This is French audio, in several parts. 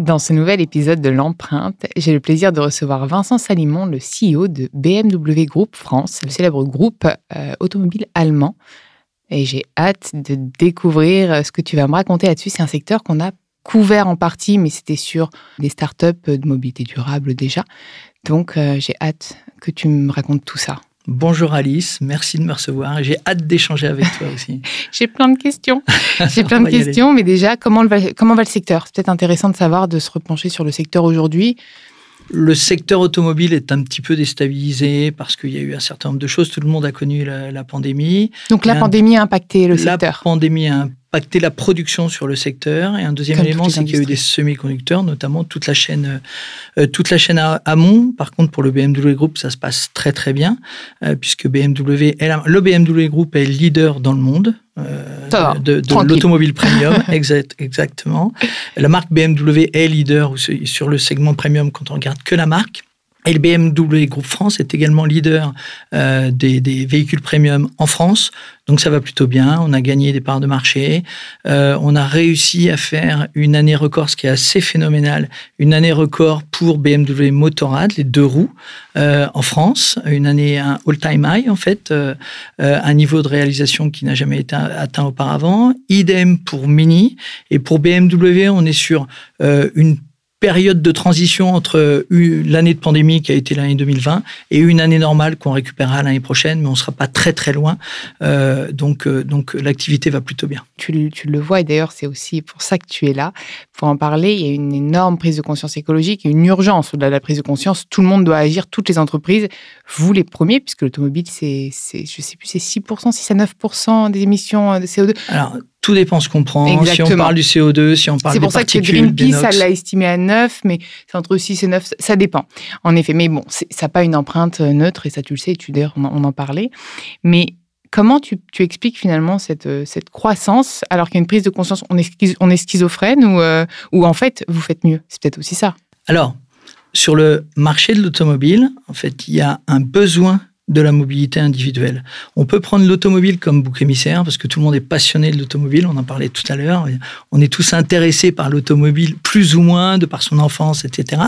Dans ce nouvel épisode de l'empreinte, j'ai le plaisir de recevoir Vincent Salimon, le CEO de BMW Group France, le célèbre groupe euh, automobile allemand. Et j'ai hâte de découvrir euh, ce que tu vas me raconter là-dessus. C'est un secteur qu'on a couvert en partie, mais c'était sur des startups de mobilité durable déjà. Donc euh, j'ai hâte que tu me racontes tout ça. Bonjour Alice, merci de me recevoir. J'ai hâte d'échanger avec toi aussi. J'ai plein de questions. J'ai plein de questions, mais déjà, comment va, comment va le secteur? C'est peut-être intéressant de savoir, de se repencher sur le secteur aujourd'hui. Le secteur automobile est un petit peu déstabilisé parce qu'il y a eu un certain nombre de choses. Tout le monde a connu la, pandémie. Donc la pandémie a impacté le secteur. La pandémie a impacté la production sur le secteur. Et un deuxième élément, c'est qu'il y a eu des semi-conducteurs, notamment toute la chaîne, euh, toute la chaîne amont. Par contre, pour le BMW Group, ça se passe très très bien, euh, puisque BMW, le BMW Group est leader dans le monde. Euh, de, de l'automobile premium, exact, exactement. La marque BMW est leader sur le segment premium quand on regarde que la marque. Et le BMW Groupe France est également leader euh, des, des, véhicules premium en France. Donc ça va plutôt bien. On a gagné des parts de marché. Euh, on a réussi à faire une année record, ce qui est assez phénoménal. Une année record pour BMW Motorrad, les deux roues, euh, en France. Une année un all-time high, en fait. Euh, euh, un niveau de réalisation qui n'a jamais été atteint auparavant. Idem pour Mini. Et pour BMW, on est sur euh, une période de transition entre l'année de pandémie qui a été l'année 2020 et une année normale qu'on récupérera l'année prochaine, mais on ne sera pas très très loin. Euh, donc euh, donc l'activité va plutôt bien. Tu, tu, le vois et d'ailleurs c'est aussi pour ça que tu es là, pour en parler. Il y a une énorme prise de conscience écologique, une urgence au-delà de la prise de conscience. Tout le monde doit agir, toutes les entreprises, vous les premiers, puisque l'automobile c'est, je sais plus, c'est 6%, 6 à 9% des émissions de CO2. Alors tout dépend ce qu'on prend. Si on parle du CO2, si on parle des particules. C'est pour ça que Greenpeace, elle l'a estimé à 9, mais c'est entre 6 et 9, ça dépend. En effet, mais bon, ça n'a pas une empreinte euh, neutre, et ça tu le sais, tu d'ailleurs, on, en parlait. Mais comment tu, tu expliques finalement cette, euh, cette croissance, alors qu'il y a une prise de conscience, on est, on est schizophrène, ou, euh, ou en fait, vous faites mieux? C'est peut-être aussi ça. Alors, sur le marché de l'automobile, en fait, il y a un besoin de la mobilité individuelle. On peut prendre l'automobile comme bouc émissaire parce que tout le monde est passionné de l'automobile, on en parlait tout à l'heure. On est tous intéressés par l'automobile plus ou moins de par son enfance, etc.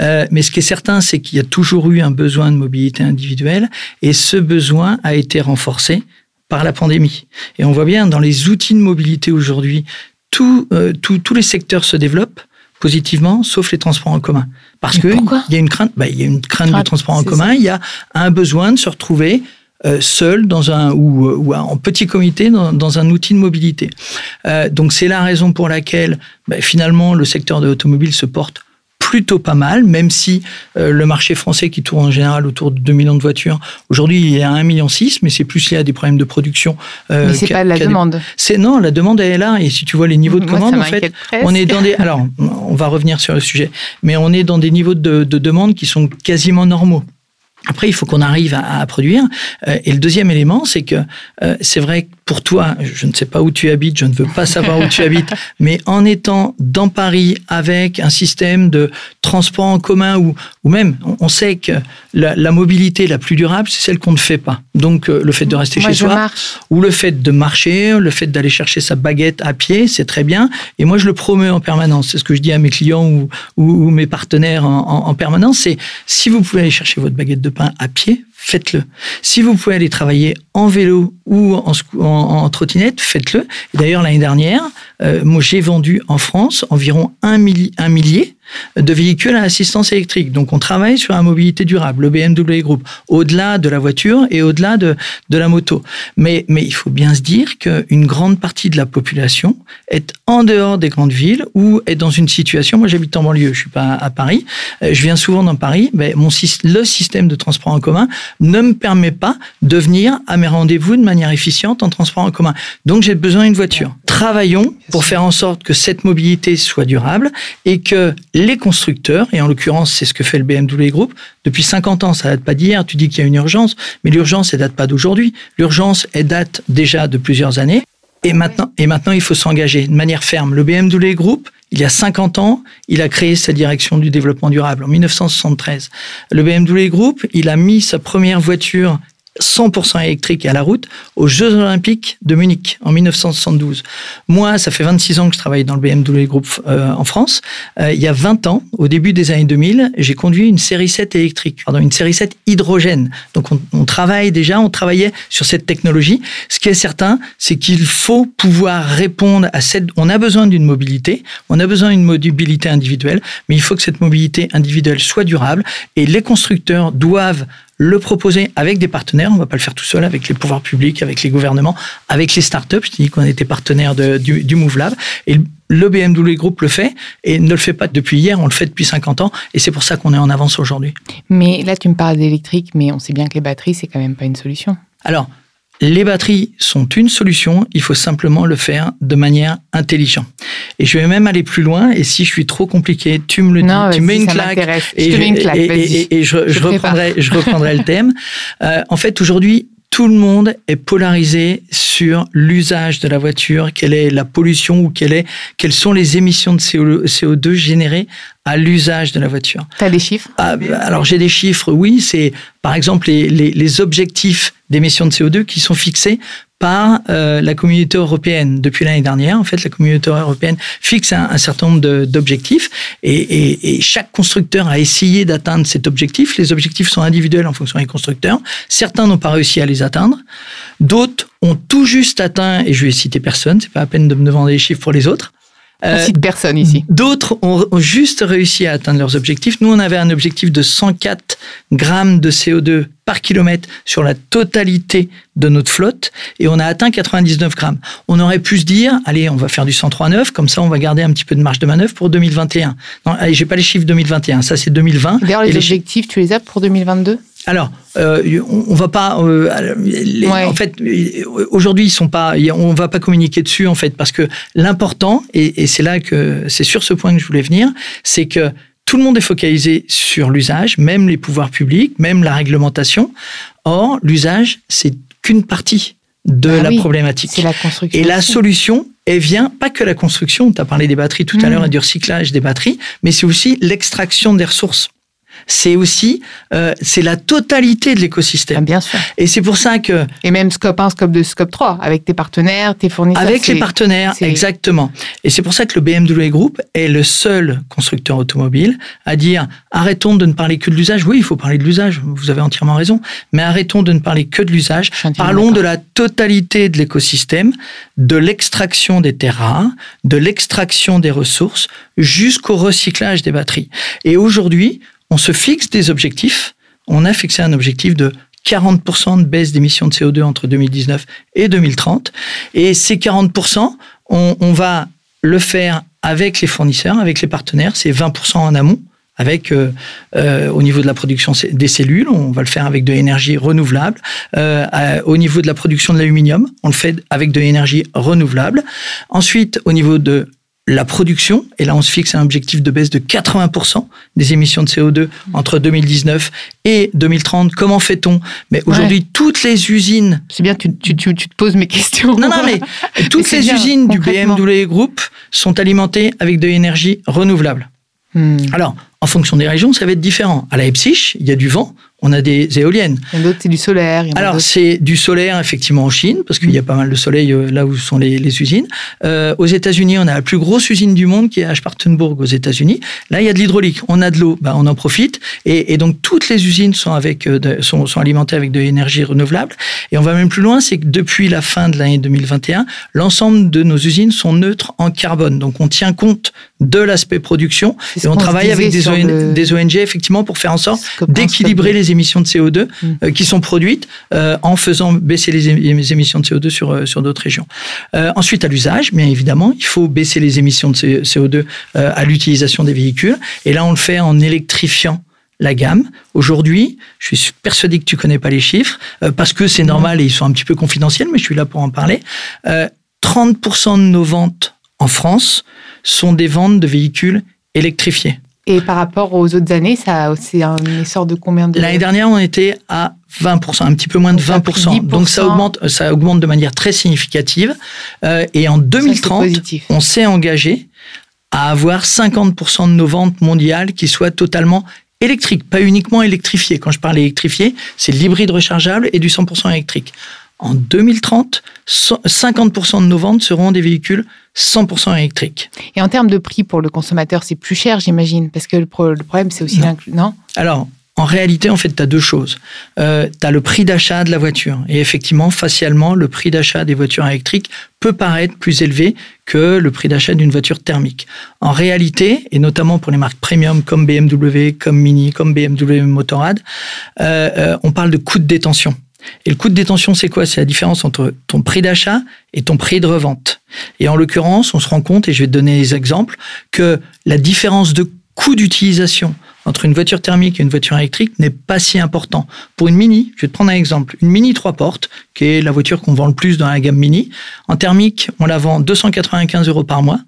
Euh, mais ce qui est certain, c'est qu'il y a toujours eu un besoin de mobilité individuelle et ce besoin a été renforcé par la pandémie. Et on voit bien dans les outils de mobilité aujourd'hui, euh, tous les secteurs se développent positivement, sauf les transports en commun. Parce qu'il y a une crainte, bah, il y a une crainte de transport en commun, il y a un besoin de se retrouver euh, seul dans un ou, ou, en petit comité dans, dans un outil de mobilité. Euh, donc c'est la raison pour laquelle bah, finalement le secteur de l'automobile se porte plutôt pas mal, même si euh, le marché français qui tourne en général autour de 2 millions de voitures, aujourd'hui il est à 1,6 million, mais c'est plus lié à des problèmes de production. Euh, mais c'est pas la demande. C'est non, la demande elle est là. Et si tu vois les niveaux de commande, en fait, on est dans des. Alors, on va revenir sur le sujet, mais on est dans des niveaux de, de demande qui sont quasiment normaux. Après, il faut qu'on arrive à, à produire. Euh, et le deuxième élément, c'est que euh, c'est vrai que pour toi, je ne sais pas où tu habites, je ne veux pas savoir où tu habites, mais en étant dans Paris avec un système de transport en commun ou, ou même, on, sait que la, la, mobilité la plus durable, c'est celle qu'on ne fait pas. Donc, euh, le fait de rester moi, chez soi, marche. ou le fait de marcher, le fait d'aller chercher sa baguette à pied, c'est très bien. Et moi, je le promeux en permanence. C'est ce que je dis à mes clients ou, ou, ou mes partenaires en, en, en permanence. C'est si vous pouvez aller chercher votre baguette de pain à pied, faites-le. Si vous pouvez aller travailler en vélo ou en, trottinette, faites-le. D'ailleurs, l'année dernière, euh, moi, j'ai vendu en France environ un, milli, un millier de véhicules à assistance électrique. Donc, on travaille sur la mobilité durable, le BMW Group, au-delà de la voiture et au-delà de, la moto. Mais, il faut bien se dire qu'une grande partie de la population est en dehors des grandes villes ou est dans une situation. Moi, j'habite en banlieue, je suis pas à Paris. Euh, je viens souvent dans Paris. Mais le système de transport en commun ne me permet pas de venir à mes rendez-vous de manière efficiente en transport en commun. Donc, j'ai besoin d'une voiture. Travaillons pour faire en sorte que cette mobilité soit durable et que les constructeurs, et en l'occurrence c'est ce que fait le BMW Group, depuis 50 ans, ça date pas d'hier, tu dis qu'il y a une urgence, mais l'urgence, elle date pas d'aujourd'hui. L'urgence, elle date déjà de plusieurs années. Et maintenant, et maintenant, il faut s'engager de manière ferme. Le BMW Group, il y a 50 ans, il a créé sa direction du développement durable en 1973. Le BMW Group, il a mis sa première voiture 100% électrique à la route aux Jeux Olympiques de Munich en 1972. Moi, ça fait 26 ans que je travaille dans le BMW Group euh, en France. Euh, il y a 20 ans, au début des années 2000, j'ai conduit une série 7 électrique, pardon, une série 7 hydrogène. Donc on, on, travaille déjà, on travaillait sur cette technologie. Ce qui est certain, c'est qu'il faut pouvoir répondre à cette... On a besoin d'une mobilité, on a besoin d'une mobilité individuelle, mais il faut que cette mobilité individuelle soit durable et les constructeurs doivent le proposer avec des partenaires. On va pas le faire tout seul avec les pouvoirs publics, avec les gouvernements, avec les startups. Je dis qu'on était partenaire de, du, du MoveLab. Et le BMW Group le fait et ne le fait pas depuis hier, on le fait depuis 50 ans et c'est pour ça qu'on est en avance aujourd'hui. Mais là, tu me parles d'électrique, mais on sait bien que les batteries, c'est quand même pas une solution. Alors, les batteries sont une solution, il faut simplement le faire de manière intelligente. Et je vais même aller plus loin, et si je suis trop compliqué, tu me le non, dis, tu mets une claque, et, je, une claque, et, et, et je, je, je, reprendrai, je reprendrai le thème. Euh, en fait, aujourd'hui, tout le monde est polarisé sur l'usage de la voiture, quelle est la pollution ou quelle est, quelles sont les émissions de CO2 générées à l'usage de la voiture. Tu as des chiffres? Ah, Alors j'ai des chiffres, oui. C'est par exemple les, les, les objectifs d'émissions de CO2 qui sont fixés par euh, la communauté européenne depuis l'année dernière. En fait, la communauté européenne fixe un, un certain nombre d'objectifs et, et, et, chaque constructeur a essayé d'atteindre cet objectif. Les objectifs sont individuels en fonction des constructeurs. Certains n'ont pas réussi à les atteindre. D'autres ont tout juste atteint, et je vais citer personne, c'est pas la peine de me demander les chiffres pour les autres. On cite personne ici. D'autres ont, ont juste réussi à atteindre leurs objectifs. Nous, on avait un objectif de 104 grammes de CO2 par kilomètre sur la totalité de notre flotte et on a atteint 99 grammes. On aurait pu se dire, allez, on va faire du 103,9, comme ça on va garder un petit peu de marge de manœuvre pour 2021. Non, allez, j'ai pas les chiffres 2021, ça c'est 2020. D'ailleurs, les, les objectifs, tu les as pour 2022 alors, euh, on, va pas. Euh, les, ouais. En fait, aujourd'hui, ils sont pas. On va pas communiquer dessus en fait parce que l'important et, et c'est là que c'est sur ce point que je voulais venir, c'est que tout le monde est focalisé sur l'usage, même les pouvoirs publics, même la réglementation. Or, l'usage, c'est qu'une partie de ah la oui, problématique. C'est la construction. Et la solution, elle vient pas que la construction. Tu as parlé des batteries tout à mmh. l'heure et du recyclage des batteries, mais c'est aussi l'extraction des ressources c'est aussi euh, c'est la totalité de l'écosystème. Ah, bien sûr. Et c'est pour ça que et même scope 1, scope 2, scope 3 avec tes partenaires, tes fournisseurs. Avec les partenaires, exactement. Et c'est pour ça que le BMW Group est le seul constructeur automobile à dire arrêtons de ne parler que de l'usage. Oui, il faut parler de l'usage. Vous avez entièrement raison. Mais arrêtons de ne parler que de l'usage. Parlons de la totalité de l'écosystème, de l'extraction des terres rares, de l'extraction des ressources jusqu'au recyclage des batteries. Et aujourd'hui, on se fixe des objectifs. On a fixé un objectif de 40% de baisse d'émissions de CO2 entre 2019 et 2030. Et ces 40%, on, va le faire avec les fournisseurs, avec les partenaires. C'est 20% en amont avec euh, euh, au niveau de la production des cellules, on va le faire avec de l'énergie renouvelable. Euh, au niveau de la production de l'aluminium, on le fait avec de l'énergie renouvelable. Ensuite, au niveau de la production, et là on se fixe un objectif de baisse de 80% des émissions de CO2 entre 2019 et 2030. Comment fait-on? Mais aujourd'hui, ouais. toutes les usines... C'est bien, tu, tu, tu, tu, te poses mes questions. Non, non, mais toutes mais les bien, usines du BMW Group sont alimentées avec de l'énergie renouvelable. Hmm. Alors, en fonction des régions, ça va être différent. À Leipzig, il y a du vent, on a des éoliennes. D'autres, c'est du solaire. Alors, c'est du solaire, effectivement, en Chine, parce qu'il mmh. y a pas mal de soleil là où sont les, les usines. Euh, aux États-Unis, on a la plus grosse usine du monde qui est à Spartanburg, aux États-Unis. Là, il y a de l'hydraulique. On a de l'eau, bah, on en profite. Et, et, donc, toutes les usines sont, avec, euh, de, sont, sont alimentées avec de l'énergie renouvelable. Et on va même plus loin, c'est que depuis la fin de l'année 2021, l'ensemble de nos usines sont neutres en carbone. Donc, on tient compte de l'aspect production et on travaille avec des, le... des ONG, effectivement, pour faire en sorte d'équilibrer les émissions de CO2 mmh. euh, qui sont produites euh, en faisant baisser les, émissions de CO2 sur, euh, sur d'autres régions. Ensuite, à l'usage, bien évidemment, il faut baisser les émissions de CO2 euh, à l'utilisation des véhicules. Et là, on le fait en électrifiant la gamme. Aujourd'hui, je suis persuadé que tu connais pas les chiffres, euh, parce que c'est normal et ils sont un petit peu confidentiels, mais je suis là pour en parler. 30% de nos ventes en France sont des ventes de véhicules électrifiés. Et par rapport aux autres années, ça c'est un essor de combien de L'année dernière, on était à 20%, un petit peu moins de 20%. Donc ça augmente, ça augmente de manière très significative. Euh, et en 2030, on s'est engagé à avoir 50% de nos ventes mondiales qui soient totalement électriques, pas uniquement électrifiées. Quand je parle électrifié, c'est l'hybride rechargeable et du 100% électrique. En 2030, 50% de nos ventes seront des véhicules 100% électriques. Et en termes de prix pour le consommateur, c'est plus cher, j'imagine, parce que le, problème, c'est aussi l'inclus, non? Alors, en réalité, en fait, tu as deux choses. Euh, tu as le prix d'achat de la voiture. Et effectivement, facialement, le prix d'achat des voitures électriques peut paraître plus élevé que le prix d'achat d'une voiture thermique. En réalité, et notamment pour les marques premium comme BMW, comme Mini, comme BMW Motorrad, euh, euh, on parle de coût de détention. Et le coût de détention, c'est quoi? C'est la différence entre ton prix d'achat et ton prix de revente. Et en l'occurrence, on se rend compte, et je vais te donner des exemples, que la différence de coût d'utilisation entre une voiture thermique et une voiture électrique n'est pas si important. Pour une Mini, je vais te prendre un exemple, une Mini 3 portes, qui est la voiture qu'on vend le plus dans la gamme Mini, en thermique, on la vend 295 euros par mois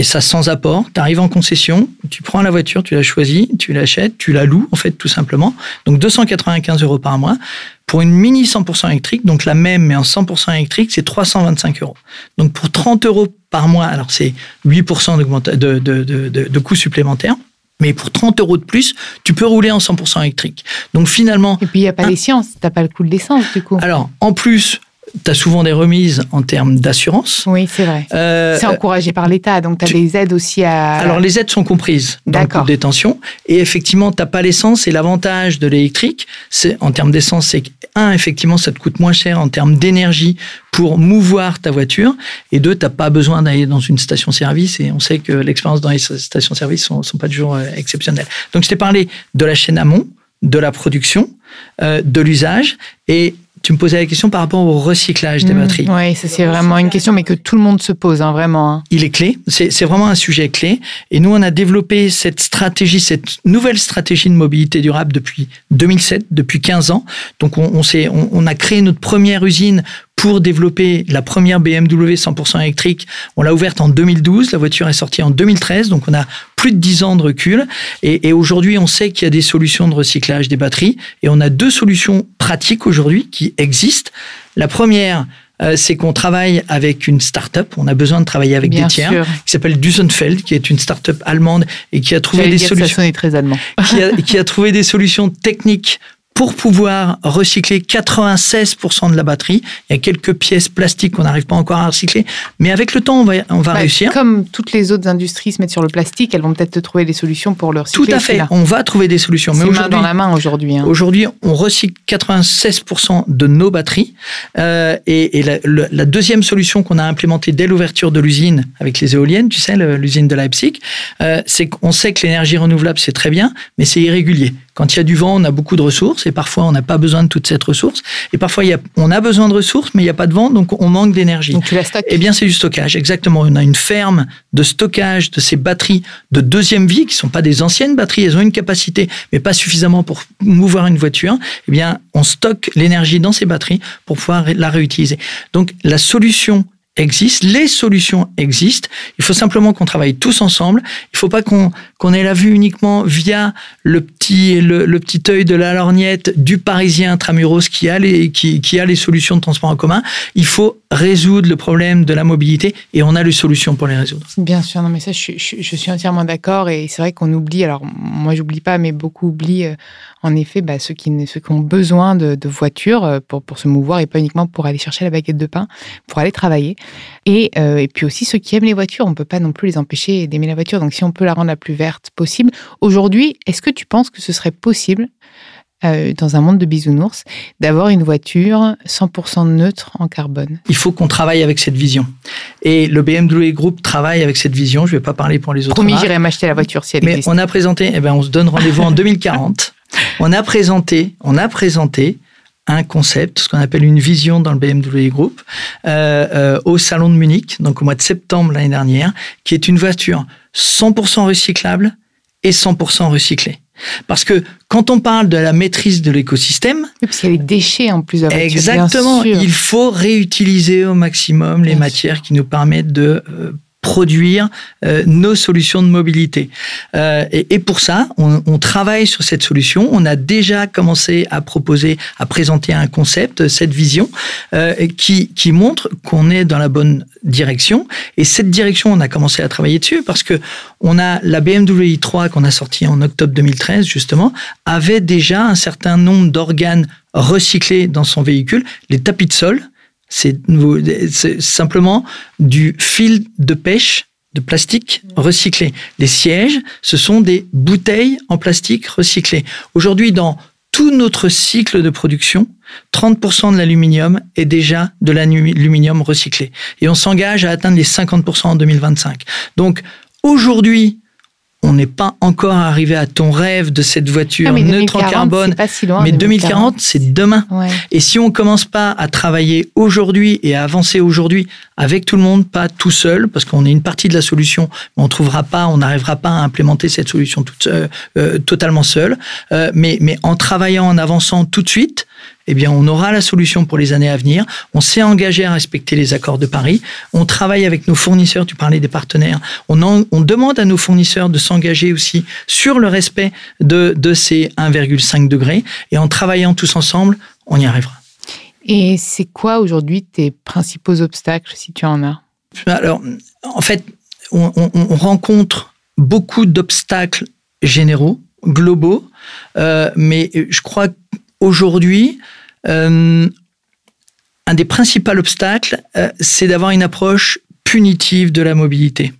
et ça sans apport. Tu arrives en concession, tu prends la voiture, tu la choisis, tu l'achètes, tu la loues, en fait, tout simplement. Donc 295 euros par mois. Pour une mini 100% électrique, donc la même mais en 100% électrique, c'est 325 euros. Donc pour 30 euros par mois, alors c'est 8% de, de, de, de coûts supplémentaires. Mais pour 30 euros de plus, tu peux rouler en 100% électrique. Donc finalement. Et puis il n'y a pas d'essence, tu n'as pas le coût de l'essence du coup. Alors en plus, tu as souvent des remises en termes d'assurance. Oui, c'est vrai. Euh, c'est encouragé par l'État, donc tu as des aides aussi à... Alors les aides sont comprises dans le coût de détention. Et effectivement, tu pas l'essence. Et l'avantage de l'électrique, c'est en termes d'essence, c'est que, un, effectivement, ça te coûte moins cher en termes d'énergie pour mouvoir ta voiture. Et deux, tu pas besoin d'aller dans une station-service. Et on sait que l'expérience dans les stations-service ne sont, sont, pas toujours euh, exceptionnelles. Donc je t'ai parlé de la chaîne amont, de la production, euh, de l'usage. Et tu me posais la question par rapport au recyclage des mmh, batteries. Oui, ça c'est vraiment une question, mais que tout le monde se pose, hein, vraiment. Hein. Il est clé, c'est vraiment un sujet clé. Et nous, on a développé cette stratégie, cette nouvelle stratégie de mobilité durable depuis 2007, depuis 15 ans. Donc, on, on, on, on a créé notre première usine pour développer la première BMW 100% électrique. On l'a ouverte en 2012, la voiture est sortie en 2013, donc on a plus de 10 ans de recul. Et, et aujourd'hui, on sait qu'il y a des solutions de recyclage des batteries, et on a deux solutions pratiques aujourd'hui qui existent. La première, euh, c'est qu'on travaille avec une start-up. On a besoin de travailler avec des tiers, qui s'appelle Dusenfeld, qui est une start-up allemande et qui a trouvé des solutions. très allemand. qui, a, qui a trouvé des solutions techniques pour pouvoir recycler 96% de la batterie. Il y a quelques pièces plastiques qu'on n'arrive pas encore à recycler, mais avec le temps, on va, on va bah, réussir. Comme toutes les autres industries se mettent sur le plastique, elles vont peut-être trouver des solutions pour le recycler. Tout à fait, on va trouver des solutions. Mais main dans la main aujourd'hui. Hein. Aujourd'hui, on recycle 96% de nos batteries. Euh, et, la, la, deuxième solution qu'on a implémentée dès l'ouverture de l'usine avec les éoliennes, tu sais, l'usine de Leipzig, euh, c'est qu'on sait que l'énergie renouvelable, c'est très bien, mais c'est irrégulier. Quand il y a du vent, on a beaucoup de ressources et parfois on n'a pas besoin de toute cette ressource. Et parfois il y a, on a besoin de ressources, mais il n'y a pas de vent, donc on manque d'énergie. Donc tu la stockes Eh bien, c'est du stockage, exactement. On a une ferme de stockage de ces batteries de deuxième vie, qui sont pas des anciennes batteries, elles ont une capacité, mais pas suffisamment pour mouvoir une voiture. Eh bien, on stocke l'énergie dans ces batteries pour pouvoir la réutiliser. Donc la solution existent, les solutions existent. Il faut simplement qu'on travaille tous ensemble. Il ne faut pas qu'on qu'on ait la vue uniquement via le petit le, petit œil de la lorgnette du Parisien Tramuros qui a les qui, a les solutions de transport en commun. Il faut résoudre le problème de la mobilité et on a les solutions pour les résoudre. Bien sûr, non mais ça je, je, suis entièrement d'accord et c'est vrai qu'on oublie. Alors moi j'oublie pas, mais beaucoup oublient euh, en effet bah, ceux qui ceux qui ont besoin de, de voitures euh, pour pour se mouvoir et pas uniquement pour aller chercher la baguette de pain, pour aller travailler. Et, euh, et, puis aussi ceux qui aiment les voitures, on ne peut pas non plus les empêcher d'aimer la voiture. Donc si on peut la rendre la plus verte possible, aujourd'hui, est-ce que tu penses que ce serait possible euh, dans un monde de bisounours, d'avoir une voiture 100% neutre en carbone? Il faut qu'on travaille avec cette vision. Et le BMW Group travaille avec cette vision. Je ne vais pas parler pour les autres. Promis, j'irai m'acheter la voiture si elle Mais on a présenté, eh ben, on se donne rendez-vous en 2040. On a présenté, on a présenté un concept, ce qu'on appelle une vision dans le BMW Group, euh, euh, au salon de Munich, donc au mois de septembre l'année dernière, qui est une voiture 100% recyclable et 100% recyclé. Parce que quand on parle de la maîtrise de l'écosystème, oui, parce qu'il y a les déchets en plus. exactement, il faut réutiliser au maximum les matières qui nous permettent de euh, produire euh, nos solutions de mobilité. Euh, et, et, pour ça, on, on, travaille sur cette solution. On a déjà commencé à proposer, à présenter un concept, cette vision, euh, qui, qui montre qu'on est dans la bonne direction. Et cette direction, on a commencé à travailler dessus parce que on a la BMW i3 qu'on a sortie en octobre 2013 justement, avait déjà un certain nombre d'organes recyclés dans son véhicule, les tapis de sol c'est simplement du fil de pêche de plastique recyclé. Les sièges, ce sont des bouteilles en plastique recyclées. Aujourd'hui, dans tout notre cycle de production, 30% de l'aluminium est déjà de l'aluminium recyclé. Et on s'engage à atteindre les 50% en 2025. Donc, aujourd'hui, on n'est pas encore arrivé à ton rêve de cette voiture ah, neutre en carbone. mais 2040, c'est demain. Et si on commence pas à travailler aujourd'hui et à avancer aujourd'hui avec tout le monde, pas tout seul, parce qu'on est une partie de la solution, mais on trouvera pas, on n'arrivera pas à implémenter cette solution toute, euh, totalement seul. Euh, mais, mais en travaillant, en avançant tout de suite, eh bien, on aura la solution pour les années à venir. On s'est engagé à respecter les accords de Paris. On travaille avec nos fournisseurs. Tu parlais des partenaires. On, on demande à nos fournisseurs de s'engager aussi sur le respect de, de ces 1,5 degrés. Et en travaillant tous ensemble, on y arrivera. Et c'est quoi aujourd'hui tes principaux obstacles, si tu en as? Alors, en fait, on, on rencontre beaucoup d'obstacles généraux, globaux, euh, mais je crois aujourd'hui, euh, un des principaux obstacles, euh, c'est d'avoir une approche punitive de la mobilité.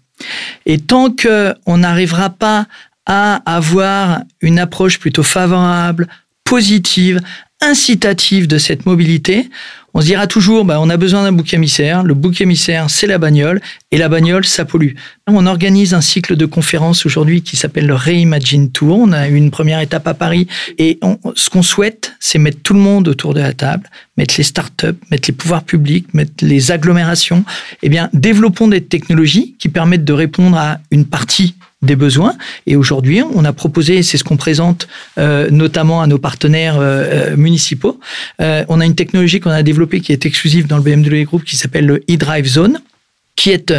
Et tant qu'on n'arrivera pas à avoir une approche plutôt favorable, positive, incitative de cette mobilité, on se dira toujours, bah, on a besoin d'un bouc émissaire. Le bouc émissaire, c'est la bagnole, et la bagnole, ça pollue. On organise un cycle de conférences aujourd'hui qui s'appelle le Reimagine Tour. On a eu une première étape à Paris, et ce qu'on souhaite, c'est mettre tout le monde autour de la table, mettre les startups, mettre les pouvoirs publics, mettre les agglomérations. Eh bien, développons des technologies qui permettent de répondre à une partie des besoins. Et aujourd'hui, on a proposé, c'est ce qu'on présente euh, notamment à nos partenaires euh, euh, municipaux, on a une technologie qu'on a développée qui est exclusive dans le BMW Group qui s'appelle le e-Drive Zone qui est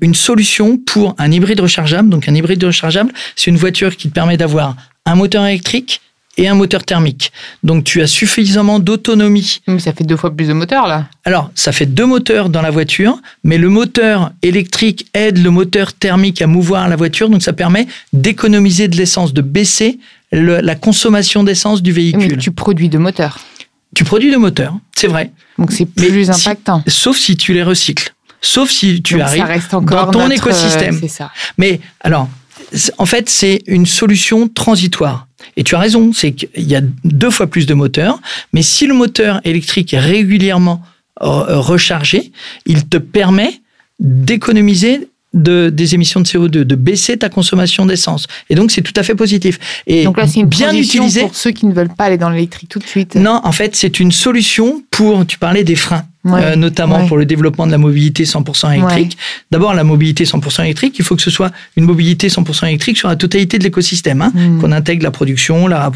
une solution pour un hybride rechargeable. Donc un hybride rechargeable, c'est une voiture qui te permet d'avoir un moteur électrique, et un moteur thermique. Donc tu as suffisamment d'autonomie. ça fait deux fois plus de moteurs là. Alors ça fait deux moteurs dans la voiture, mais le moteur électrique aide le moteur thermique à mouvoir la voiture, donc ça permet d'économiser de l'essence, de baisser la consommation d'essence du véhicule. Mais tu produis de moteurs. Tu produis de moteurs, c'est vrai. Donc c'est plus impactant. sauf si tu les recycles. Sauf si tu arrives dans ton écosystème. Ça. Mais alors, en fait, c'est une solution transitoire. Et tu as raison, c'est qu'il y a deux fois plus de moteurs, mais si le moteur électrique est régulièrement euh, rechargé, il te permet d'économiser de, des émissions de CO2, de baisser ta consommation d'essence. Et donc, c'est tout à fait positif. Et donc là, c'est une bien utilisé pour ceux qui ne veulent pas aller dans l'électrique tout de suite. Non, en fait, c'est une solution pour, tu parlais des freins. Euh, notamment pour le développement de la mobilité 100% électrique. D'abord, la mobilité 100% électrique, il faut que ce soit une mobilité 100% électrique sur la totalité de l'écosystème, hein, mm. qu'on intègre la production, la,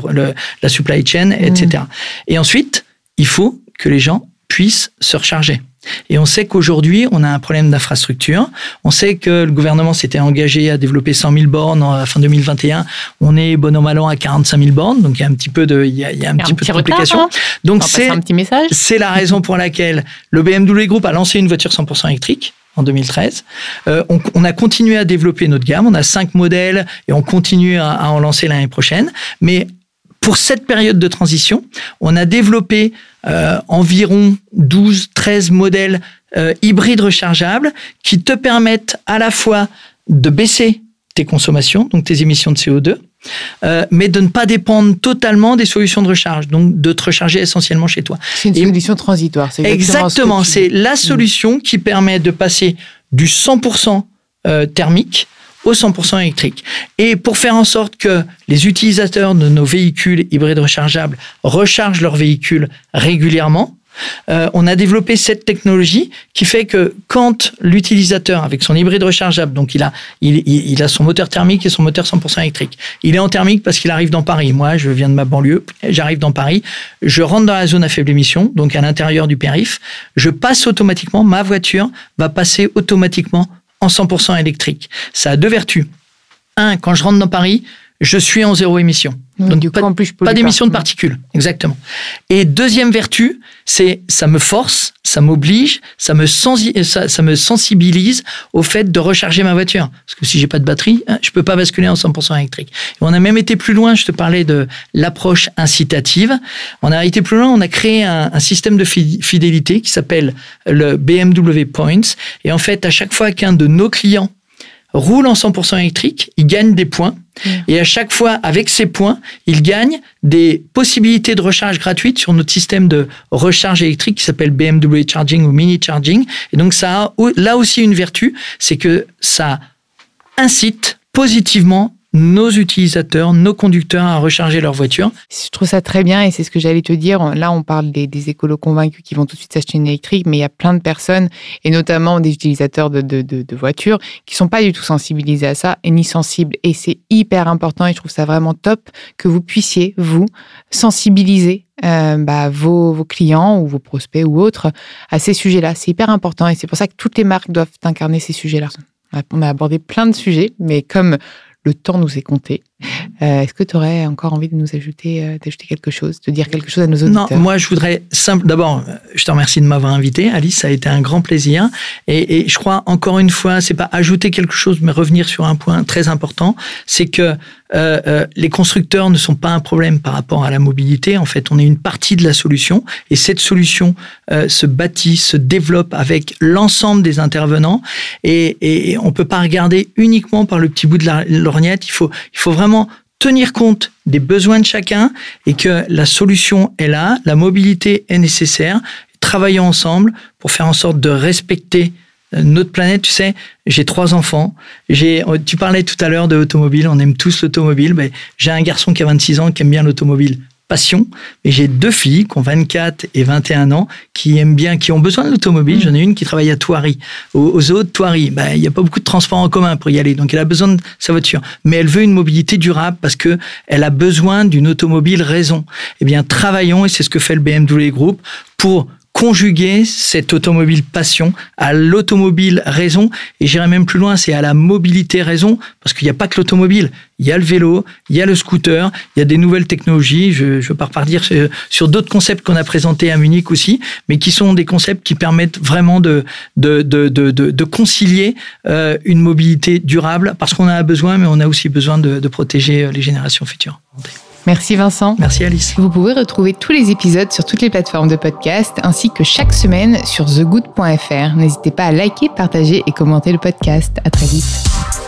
la supply chain, etc. Mm. Et ensuite, il faut que les gens puissent se recharger. Et on sait qu'aujourd'hui, on a un problème d'infrastructure. On sait que le gouvernement s'était engagé à développer 100 000 bornes à fin 2021. On est bon an mal an à 45 000 bornes, donc il y a un petit peu de, il y a, il y a un, petit, peu de complication. Hein. donc c'est la raison pour laquelle le BMW Group a lancé une voiture 100% électrique en 2013. Euh, on, on, a continué à développer notre gamme. On a cinq modèles et on continue à, à en lancer l'année prochaine. Mais pour cette période de transition, on a développé euh, environ 12-13 modèles euh, hybrides rechargeables qui te permettent à la fois de baisser tes consommations, donc tes émissions de CO2, euh, mais de ne pas dépendre totalement des solutions de recharge, donc de te recharger essentiellement chez toi. C'est une solution transitoire. Exactement, c'est la solution qui permet de passer du 100% thermique au 100% électrique. Et pour faire en sorte que les utilisateurs de nos véhicules hybrides rechargeables rechargent leurs véhicules régulièrement, euh, on a développé cette technologie qui fait que quand l'utilisateur, avec son hybride rechargeable, donc il a, il, a son moteur thermique et son moteur 100% électrique, il est en thermique parce qu'il arrive dans Paris. Moi, je viens de ma banlieue, j'arrive dans Paris, je rentre dans la zone à faible émission, donc à l'intérieur du périph', je passe automatiquement, ma voiture va passer automatiquement en 100% électrique. Ça a deux vertus. Un, quand je rentre dans Paris, je suis en zéro émission. Donc, du coup, en plus, pas d'émission de particules, exactement. Et deuxième vertu, c'est ça me force, ça m'oblige, ça me ça, me sensibilise au fait de recharger ma voiture. Parce que si j'ai pas de batterie, hein, je peux pas basculer en 100% électrique. Et on a même été plus loin. Je te parlais de l'approche incitative. On a été plus loin. On a créé un, un système de fidélité qui s'appelle le BMW Points. Et en fait, à chaque fois qu'un de nos clients roule en 100% électrique, il gagne des points. Et à chaque fois, avec ces points, il gagne des possibilités de recharge gratuites sur notre système de recharge électrique qui s'appelle BMW Charging ou Mini Charging. Et donc, ça a là aussi une vertu, c'est que ça incite positivement nos utilisateurs, nos conducteurs à recharger leur voiture. Je trouve ça très bien et c'est ce que j'allais te dire. Là, on parle des, des, écolos convaincus qui vont tout de suite s'acheter une électrique, mais il y a plein de personnes et notamment des utilisateurs de, voitures qui sont pas du tout sensibilisés à ça et ni sensibles. Et c'est hyper important et je trouve ça vraiment top que vous puissiez, vous, sensibiliser euh, bah, vos, clients ou vos prospects ou autres à ces sujets-là. C'est hyper important et c'est pour ça que toutes les marques doivent incarner ces sujets-là. On a abordé plein de sujets, mais comme le temps nous est compté. Euh, est-ce que tu aurais encore envie de nous ajouter, euh, d'ajouter quelque chose, de dire quelque chose à nos auditeurs? Non, moi je voudrais simple. D'abord, je te remercie de m'avoir invité, Alice. Ça a été un grand plaisir. Et, et je crois encore une fois, c'est pas ajouter quelque chose, mais revenir sur un point très important, c'est que euh, euh, les constructeurs ne sont pas un problème par rapport à la mobilité. En fait, on est une partie de la solution, et cette solution euh, se bâtit, se développe avec l'ensemble des intervenants. Et, et, on peut pas regarder uniquement par le petit bout de la lorgnette. Il faut, il faut vraiment tenir compte des besoins de chacun et que la solution est là, la mobilité est nécessaire, travailler ensemble pour faire en sorte de respecter euh, notre planète, tu sais, j'ai trois enfants. J'ai, tu parlais tout à l'heure de l'automobile, on aime tous l'automobile. Ben, j'ai un garçon qui a 26 ans qui aime bien l'automobile passion. Mais j'ai deux filles qui ont 24 et 21 ans qui aiment bien, qui ont besoin de l'automobile. J'en ai une qui travaille à Thoiry, aux, autres Thoiry. Ben, il n'y a pas beaucoup de transports en commun pour y aller. Donc, elle a besoin de sa voiture. Mais elle veut une mobilité durable parce que elle a besoin d'une automobile raison. Eh bien, travaillons, et c'est ce que fait le BMW Group, pour conjuguer cette automobile passion à l'automobile raison, et j'irai même plus loin, c'est à la mobilité raison, parce qu'il n'y a pas que l'automobile, il y a le vélo, il y a le scooter, il y a des nouvelles technologies, je ne veux pas repartir sur, d'autres concepts qu'on a présentés à Munich aussi, mais qui sont des concepts qui permettent vraiment de, de, de, de, de concilier euh, une mobilité durable, parce qu'on en a besoin, mais on a aussi besoin de, de protéger euh, les générations futures. Merci Vincent. Merci Alice. Vous pouvez retrouver tous les épisodes sur toutes les plateformes de podcast ainsi que chaque semaine sur thegood.fr. N'hésitez pas à liker, partager et commenter le podcast. À très vite.